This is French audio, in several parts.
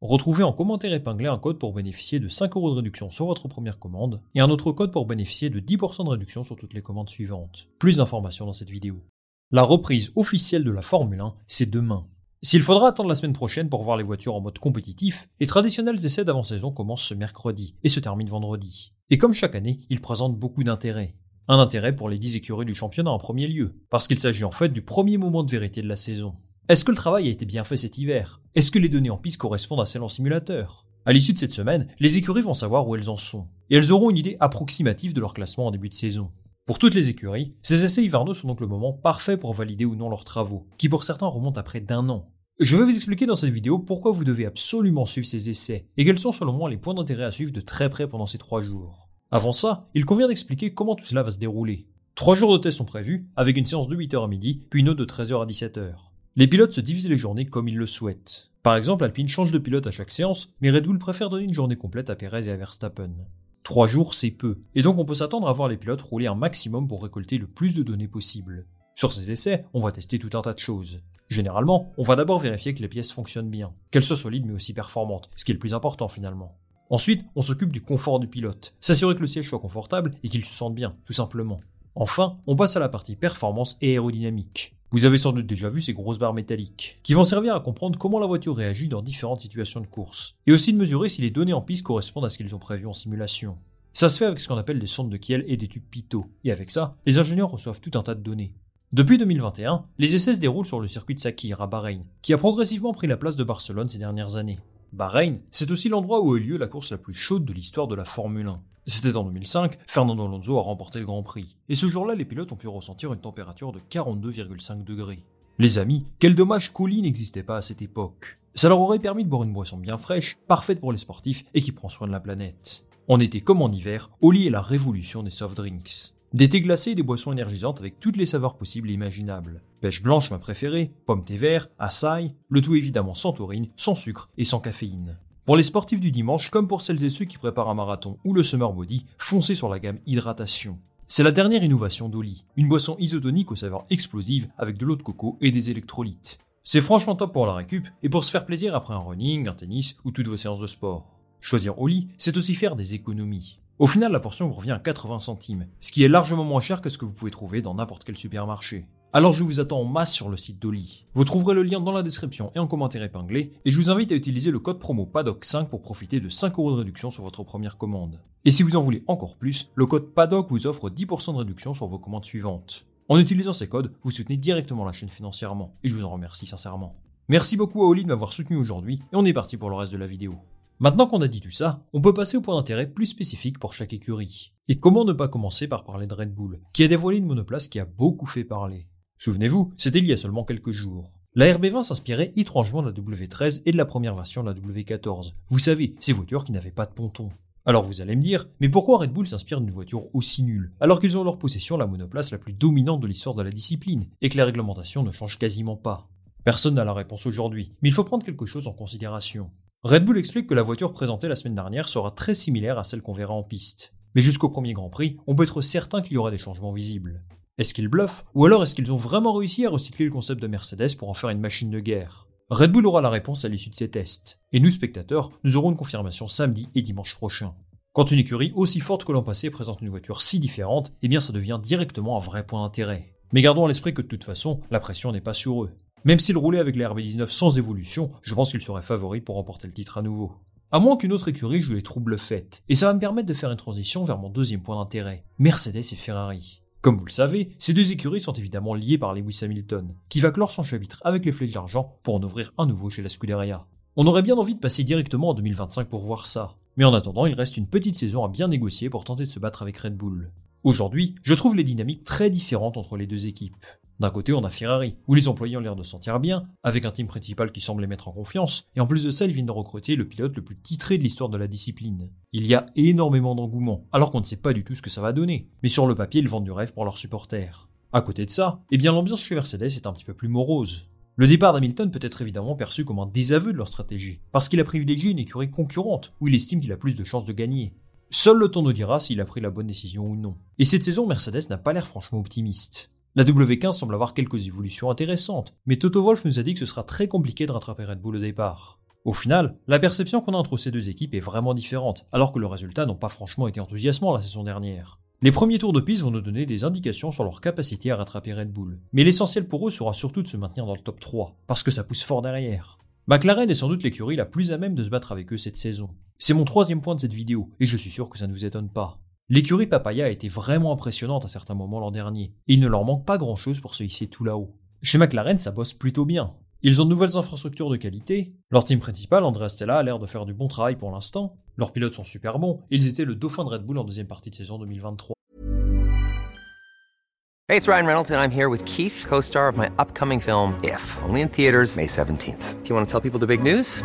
Retrouvez en commentaire épinglé un code pour bénéficier de 5 euros de réduction sur votre première commande et un autre code pour bénéficier de 10% de réduction sur toutes les commandes suivantes. Plus d'informations dans cette vidéo. La reprise officielle de la Formule 1, c'est demain. S'il faudra attendre la semaine prochaine pour voir les voitures en mode compétitif, les traditionnels essais d'avant-saison commencent ce mercredi et se terminent vendredi. Et comme chaque année, ils présentent beaucoup d'intérêt. Un intérêt pour les 10 écuries du championnat en premier lieu, parce qu'il s'agit en fait du premier moment de vérité de la saison. Est-ce que le travail a été bien fait cet hiver? Est-ce que les données en piste correspondent à celles en simulateur? À l'issue de cette semaine, les écuries vont savoir où elles en sont, et elles auront une idée approximative de leur classement en début de saison. Pour toutes les écuries, ces essais hivernaux sont donc le moment parfait pour valider ou non leurs travaux, qui pour certains remontent à près d'un an. Je vais vous expliquer dans cette vidéo pourquoi vous devez absolument suivre ces essais, et quels sont selon moi les points d'intérêt à suivre de très près pendant ces trois jours. Avant ça, il convient d'expliquer comment tout cela va se dérouler. Trois jours de tests sont prévus, avec une séance de 8h à midi, puis une autre de 13h à 17h. Les pilotes se divisent les journées comme ils le souhaitent. Par exemple, Alpine change de pilote à chaque séance, mais Red Bull préfère donner une journée complète à Perez et à Verstappen. Trois jours, c'est peu, et donc on peut s'attendre à voir les pilotes rouler un maximum pour récolter le plus de données possible. Sur ces essais, on va tester tout un tas de choses. Généralement, on va d'abord vérifier que les pièces fonctionnent bien, qu'elles soient solides mais aussi performantes, ce qui est le plus important finalement. Ensuite, on s'occupe du confort du pilote, s'assurer que le siège soit confortable et qu'il se sente bien, tout simplement. Enfin, on passe à la partie performance et aérodynamique. Vous avez sans doute déjà vu ces grosses barres métalliques, qui vont servir à comprendre comment la voiture réagit dans différentes situations de course, et aussi de mesurer si les données en piste correspondent à ce qu'ils ont prévu en simulation. Ça se fait avec ce qu'on appelle des sondes de Kiel et des tubes Pitot, et avec ça, les ingénieurs reçoivent tout un tas de données. Depuis 2021, les essais se déroulent sur le circuit de Sakir à Bahreïn, qui a progressivement pris la place de Barcelone ces dernières années. Bahreïn, c'est aussi l'endroit où a eu lieu la course la plus chaude de l'histoire de la Formule 1. C'était en 2005, Fernando Alonso a remporté le Grand Prix. Et ce jour-là, les pilotes ont pu ressentir une température de 42,5 degrés. Les amis, quel dommage qu'Oli n'existait pas à cette époque. Ça leur aurait permis de boire une boisson bien fraîche, parfaite pour les sportifs et qui prend soin de la planète. En été comme en hiver, Oli est la révolution des soft drinks. Des thés glacés des boissons énergisantes avec toutes les saveurs possibles et imaginables. Pêche blanche ma préférée, pomme thé vert, açaï, le tout évidemment sans taurine, sans sucre et sans caféine. Pour les sportifs du dimanche, comme pour celles et ceux qui préparent un marathon ou le summer body, foncez sur la gamme hydratation. C'est la dernière innovation d'Oli, une boisson isotonique aux saveurs explosives avec de l'eau de coco et des électrolytes. C'est franchement top pour la récup et pour se faire plaisir après un running, un tennis ou toutes vos séances de sport. Choisir Oli, c'est aussi faire des économies. Au final, la portion vous revient à 80 centimes, ce qui est largement moins cher que ce que vous pouvez trouver dans n'importe quel supermarché. Alors je vous attends en masse sur le site d'Oli. Vous trouverez le lien dans la description et en commentaire épinglé, et je vous invite à utiliser le code promo PADOC5 pour profiter de 5 euros de réduction sur votre première commande. Et si vous en voulez encore plus, le code PADOC vous offre 10% de réduction sur vos commandes suivantes. En utilisant ces codes, vous soutenez directement la chaîne financièrement, et je vous en remercie sincèrement. Merci beaucoup à Oli de m'avoir soutenu aujourd'hui, et on est parti pour le reste de la vidéo. Maintenant qu'on a dit tout ça, on peut passer au point d'intérêt plus spécifique pour chaque écurie. Et comment ne pas commencer par parler de Red Bull, qui a dévoilé une monoplace qui a beaucoup fait parler. Souvenez-vous, c'était il y a seulement quelques jours. La RB20 s'inspirait étrangement de la W13 et de la première version de la W14. Vous savez, ces voitures qui n'avaient pas de ponton. Alors vous allez me dire, mais pourquoi Red Bull s'inspire d'une voiture aussi nulle, alors qu'ils ont en leur possession la monoplace la plus dominante de l'histoire de la discipline, et que la réglementation ne change quasiment pas? Personne n'a la réponse aujourd'hui, mais il faut prendre quelque chose en considération. Red Bull explique que la voiture présentée la semaine dernière sera très similaire à celle qu'on verra en piste. Mais jusqu'au premier Grand Prix, on peut être certain qu'il y aura des changements visibles. Est-ce qu'ils bluffent Ou alors est-ce qu'ils ont vraiment réussi à recycler le concept de Mercedes pour en faire une machine de guerre? Red Bull aura la réponse à l'issue de ces tests. Et nous, spectateurs, nous aurons une confirmation samedi et dimanche prochain. Quand une écurie aussi forte que l'an passé présente une voiture si différente, eh bien ça devient directement un vrai point d'intérêt. Mais gardons à l'esprit que de toute façon, la pression n'est pas sur eux. Même s'ils roulaient avec la RB19 sans évolution, je pense qu'ils seraient favoris pour remporter le titre à nouveau. À moins qu'une autre écurie joue les troubles faits. Et ça va me permettre de faire une transition vers mon deuxième point d'intérêt, Mercedes et Ferrari. Comme vous le savez, ces deux écuries sont évidemment liées par Lewis Hamilton, qui va clore son chapitre avec les flèches d'argent pour en ouvrir un nouveau chez la Scuderia. On aurait bien envie de passer directement en 2025 pour voir ça, mais en attendant, il reste une petite saison à bien négocier pour tenter de se battre avec Red Bull. Aujourd'hui, je trouve les dynamiques très différentes entre les deux équipes. D'un côté, on a Ferrari, où les employés ont l'air de se sentir bien, avec un team principal qui semble les mettre en confiance, et en plus de ça, ils viennent de recruter le pilote le plus titré de l'histoire de la discipline. Il y a énormément d'engouement, alors qu'on ne sait pas du tout ce que ça va donner, mais sur le papier, ils vendent du rêve pour leurs supporters. À côté de ça, eh bien l'ambiance chez Mercedes est un petit peu plus morose. Le départ d'Hamilton peut être évidemment perçu comme un désaveu de leur stratégie, parce qu'il a privilégié une écurie concurrente, où il estime qu'il a plus de chances de gagner. Seul le temps nous dira s'il a pris la bonne décision ou non. Et cette saison, Mercedes n'a pas l'air franchement optimiste. La W15 semble avoir quelques évolutions intéressantes, mais Toto Wolff nous a dit que ce sera très compliqué de rattraper Red Bull au départ. Au final, la perception qu'on a entre ces deux équipes est vraiment différente, alors que le résultat n'ont pas franchement été enthousiasmants la saison dernière. Les premiers tours de piste vont nous donner des indications sur leur capacité à rattraper Red Bull, mais l'essentiel pour eux sera surtout de se maintenir dans le top 3, parce que ça pousse fort derrière. McLaren est sans doute l'écurie la plus à même de se battre avec eux cette saison. C'est mon troisième point de cette vidéo, et je suis sûr que ça ne vous étonne pas. L'écurie Papaya a été vraiment impressionnante à certains moments l'an dernier, et il ne leur manque pas grand chose pour se hisser tout là-haut. Chez McLaren, ça bosse plutôt bien. Ils ont de nouvelles infrastructures de qualité, leur team principal, Andrea Stella, a l'air de faire du bon travail pour l'instant, leurs pilotes sont super bons, ils étaient le dauphin de Red Bull en deuxième partie de saison 2023. Hey, it's Ryan Reynolds, and I'm here with Keith, co star of my upcoming film, If, only in theaters, May 17th. Do you want to tell people the big news?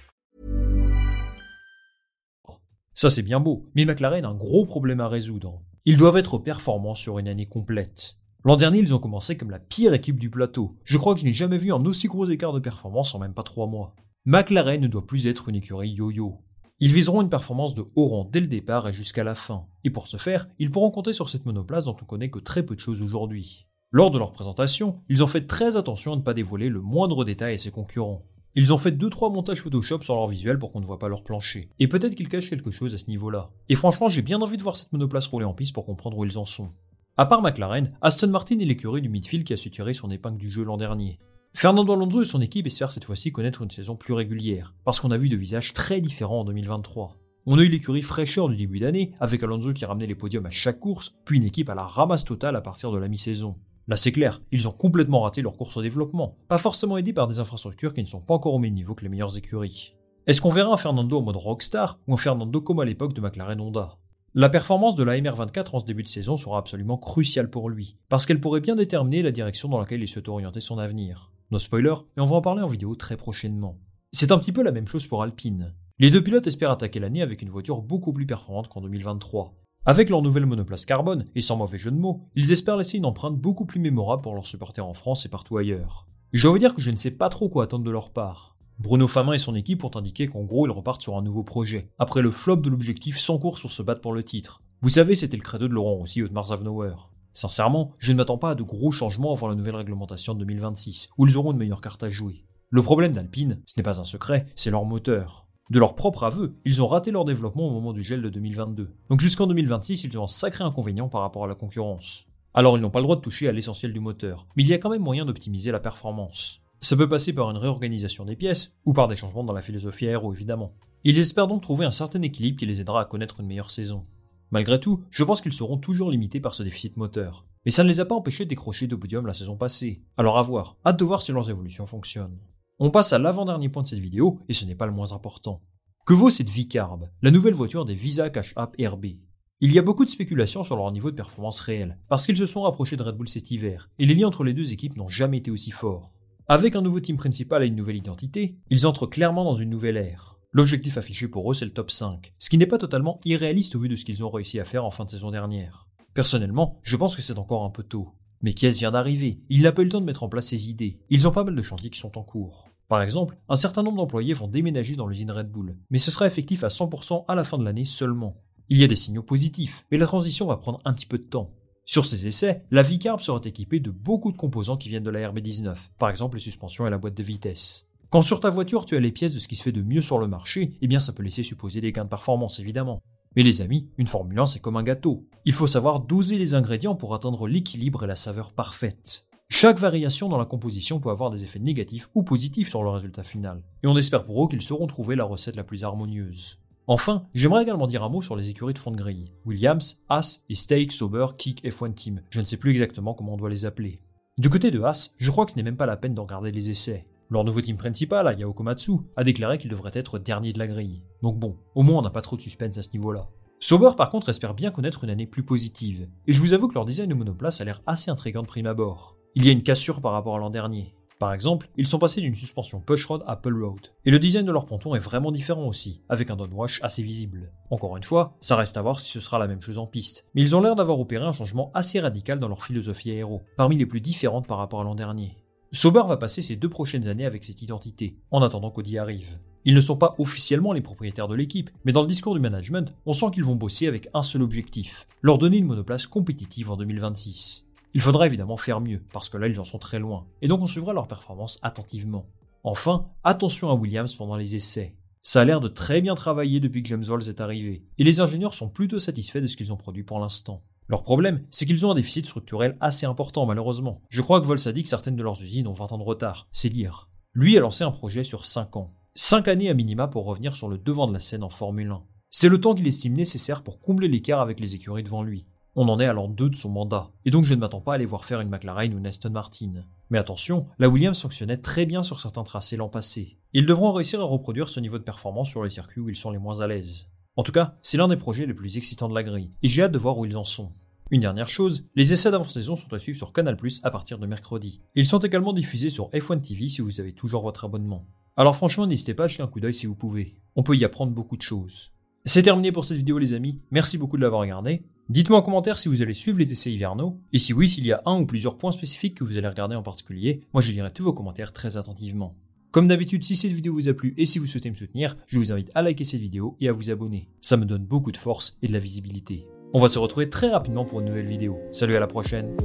Ça c'est bien beau, mais McLaren a un gros problème à résoudre. Ils doivent être performants sur une année complète. L'an dernier, ils ont commencé comme la pire équipe du plateau. Je crois que je n'ai jamais vu un aussi gros écart de performance en même pas trois mois. McLaren ne doit plus être une écurie yo-yo. Ils viseront une performance de haut rang dès le départ et jusqu'à la fin. Et pour ce faire, ils pourront compter sur cette monoplace dont on connaît que très peu de choses aujourd'hui. Lors de leur présentation, ils ont fait très attention à ne pas dévoiler le moindre détail à ses concurrents. Ils ont fait 2-3 montages Photoshop sur leur visuel pour qu'on ne voit pas leur plancher. Et peut-être qu'ils cachent quelque chose à ce niveau-là. Et franchement, j'ai bien envie de voir cette monoplace rouler en piste pour comprendre où ils en sont. À part McLaren, Aston Martin est l'écurie du midfield qui a su tirer son épingle du jeu l'an dernier. Fernando Alonso et son équipe espèrent cette fois-ci connaître une saison plus régulière, parce qu'on a vu de visages très différents en 2023. On a eu l'écurie fraîcheur du début d'année, avec Alonso qui ramenait les podiums à chaque course, puis une équipe à la ramasse totale à partir de la mi-saison. Là c'est clair, ils ont complètement raté leur course au développement, pas forcément aidés par des infrastructures qui ne sont pas encore au même niveau que les meilleures écuries. Est-ce qu'on verra un Fernando en mode rockstar ou un Fernando comme à l'époque de McLaren Honda? La performance de la MR24 en ce début de saison sera absolument cruciale pour lui, parce qu'elle pourrait bien déterminer la direction dans laquelle il souhaite orienter son avenir. No spoiler, mais on va en parler en vidéo très prochainement. C'est un petit peu la même chose pour Alpine. Les deux pilotes espèrent attaquer l'année avec une voiture beaucoup plus performante qu'en 2023, avec leur nouvelle monoplace carbone, et sans mauvais jeu de mots, ils espèrent laisser une empreinte beaucoup plus mémorable pour leurs supporters en France et partout ailleurs. Je dois vous dire que je ne sais pas trop quoi attendre de leur part. Bruno Famin et son équipe ont indiqué qu'en gros ils repartent sur un nouveau projet, après le flop de l'objectif sans course pour se battre pour le titre. Vous savez, c'était le credo de Laurent aussi, Mars Avnauer. Sincèrement, je ne m'attends pas à de gros changements avant la nouvelle réglementation de 2026, où ils auront une meilleure carte à jouer. Le problème d'Alpine, ce n'est pas un secret, c'est leur moteur. De leur propre aveu, ils ont raté leur développement au moment du gel de 2022. Donc jusqu'en 2026, ils ont un sacré inconvénient par rapport à la concurrence. Alors ils n'ont pas le droit de toucher à l'essentiel du moteur, mais il y a quand même moyen d'optimiser la performance. Ça peut passer par une réorganisation des pièces, ou par des changements dans la philosophie aéro évidemment. Ils espèrent donc trouver un certain équilibre qui les aidera à connaître une meilleure saison. Malgré tout, je pense qu'ils seront toujours limités par ce déficit moteur. Mais ça ne les a pas empêchés de décrocher de podium la saison passée. Alors à voir, hâte de voir si leurs évolutions fonctionnent. On passe à l'avant-dernier point de cette vidéo, et ce n'est pas le moins important. Que vaut cette V-Carb, la nouvelle voiture des Visa Cash App RB Il y a beaucoup de spéculations sur leur niveau de performance réel, parce qu'ils se sont rapprochés de Red Bull cet hiver, et les liens entre les deux équipes n'ont jamais été aussi forts. Avec un nouveau team principal et une nouvelle identité, ils entrent clairement dans une nouvelle ère. L'objectif affiché pour eux, c'est le top 5, ce qui n'est pas totalement irréaliste au vu de ce qu'ils ont réussi à faire en fin de saison dernière. Personnellement, je pense que c'est encore un peu tôt. Mais Kies vient d'arriver, il n'a pas eu le temps de mettre en place ses idées. Ils ont pas mal de chantiers qui sont en cours. Par exemple, un certain nombre d'employés vont déménager dans l'usine Red Bull, mais ce sera effectif à 100% à la fin de l'année seulement. Il y a des signaux positifs, mais la transition va prendre un petit peu de temps. Sur ces essais, la V-Carb sera équipée de beaucoup de composants qui viennent de la RB19, par exemple les suspensions et la boîte de vitesse. Quand sur ta voiture tu as les pièces de ce qui se fait de mieux sur le marché, eh bien ça peut laisser supposer des gains de performance évidemment. Mais les amis, une Formule 1 c'est comme un gâteau. Il faut savoir doser les ingrédients pour atteindre l'équilibre et la saveur parfaite. Chaque variation dans la composition peut avoir des effets négatifs ou positifs sur le résultat final. Et on espère pour eux qu'ils sauront trouver la recette la plus harmonieuse. Enfin, j'aimerais également dire un mot sur les écuries de fond de grille. Williams, Haas et Stake, Sauber, Kick, F1 Team. Je ne sais plus exactement comment on doit les appeler. Du côté de Haas, je crois que ce n'est même pas la peine de regarder les essais. Leur nouveau team principal, Ayao Komatsu, a déclaré qu'il devrait être dernier de la grille. Donc bon, au moins on n'a pas trop de suspense à ce niveau-là. Sauber par contre espère bien connaître une année plus positive, et je vous avoue que leur design de monoplace a l'air assez intrigant de prime abord. Il y a une cassure par rapport à l'an dernier. Par exemple, ils sont passés d'une suspension pushrod à pull road, et le design de leur ponton est vraiment différent aussi, avec un downwash assez visible. Encore une fois, ça reste à voir si ce sera la même chose en piste, mais ils ont l'air d'avoir opéré un changement assez radical dans leur philosophie aéro, parmi les plus différentes par rapport à l'an dernier. Sauber va passer ses deux prochaines années avec cette identité, en attendant qu'Audi arrive. Ils ne sont pas officiellement les propriétaires de l'équipe, mais dans le discours du management, on sent qu'ils vont bosser avec un seul objectif, leur donner une monoplace compétitive en 2026. Il faudra évidemment faire mieux, parce que là ils en sont très loin, et donc on suivra leur performance attentivement. Enfin, attention à Williams pendant les essais. Ça a l'air de très bien travailler depuis que James Walls est arrivé, et les ingénieurs sont plutôt satisfaits de ce qu'ils ont produit pour l'instant. Leur problème, c'est qu'ils ont un déficit structurel assez important malheureusement. Je crois que Vols a dit que certaines de leurs usines ont 20 ans de retard, c'est dire. Lui a lancé un projet sur 5 ans. 5 années à minima pour revenir sur le devant de la scène en Formule 1. C'est le temps qu'il estime nécessaire pour combler l'écart avec les écuries devant lui. On en est à l'an 2 de son mandat, et donc je ne m'attends pas à aller voir faire une McLaren ou une Aston Martin. Mais attention, la Williams fonctionnait très bien sur certains tracés l'an passé. Ils devront réussir à reproduire ce niveau de performance sur les circuits où ils sont les moins à l'aise. En tout cas, c'est l'un des projets les plus excitants de la grille, et j'ai hâte de voir où ils en sont. Une dernière chose, les essais d'avant-saison sont à suivre sur Canal+, à partir de mercredi. Ils sont également diffusés sur F1 TV si vous avez toujours votre abonnement. Alors franchement, n'hésitez pas à jeter un coup d'œil si vous pouvez. On peut y apprendre beaucoup de choses. C'est terminé pour cette vidéo les amis, merci beaucoup de l'avoir regardé. Dites-moi en commentaire si vous allez suivre les essais hivernaux, et si oui, s'il y a un ou plusieurs points spécifiques que vous allez regarder en particulier, moi je lirai tous vos commentaires très attentivement. Comme d'habitude, si cette vidéo vous a plu et si vous souhaitez me soutenir, je vous invite à liker cette vidéo et à vous abonner. Ça me donne beaucoup de force et de la visibilité. On va se retrouver très rapidement pour une nouvelle vidéo. Salut à la prochaine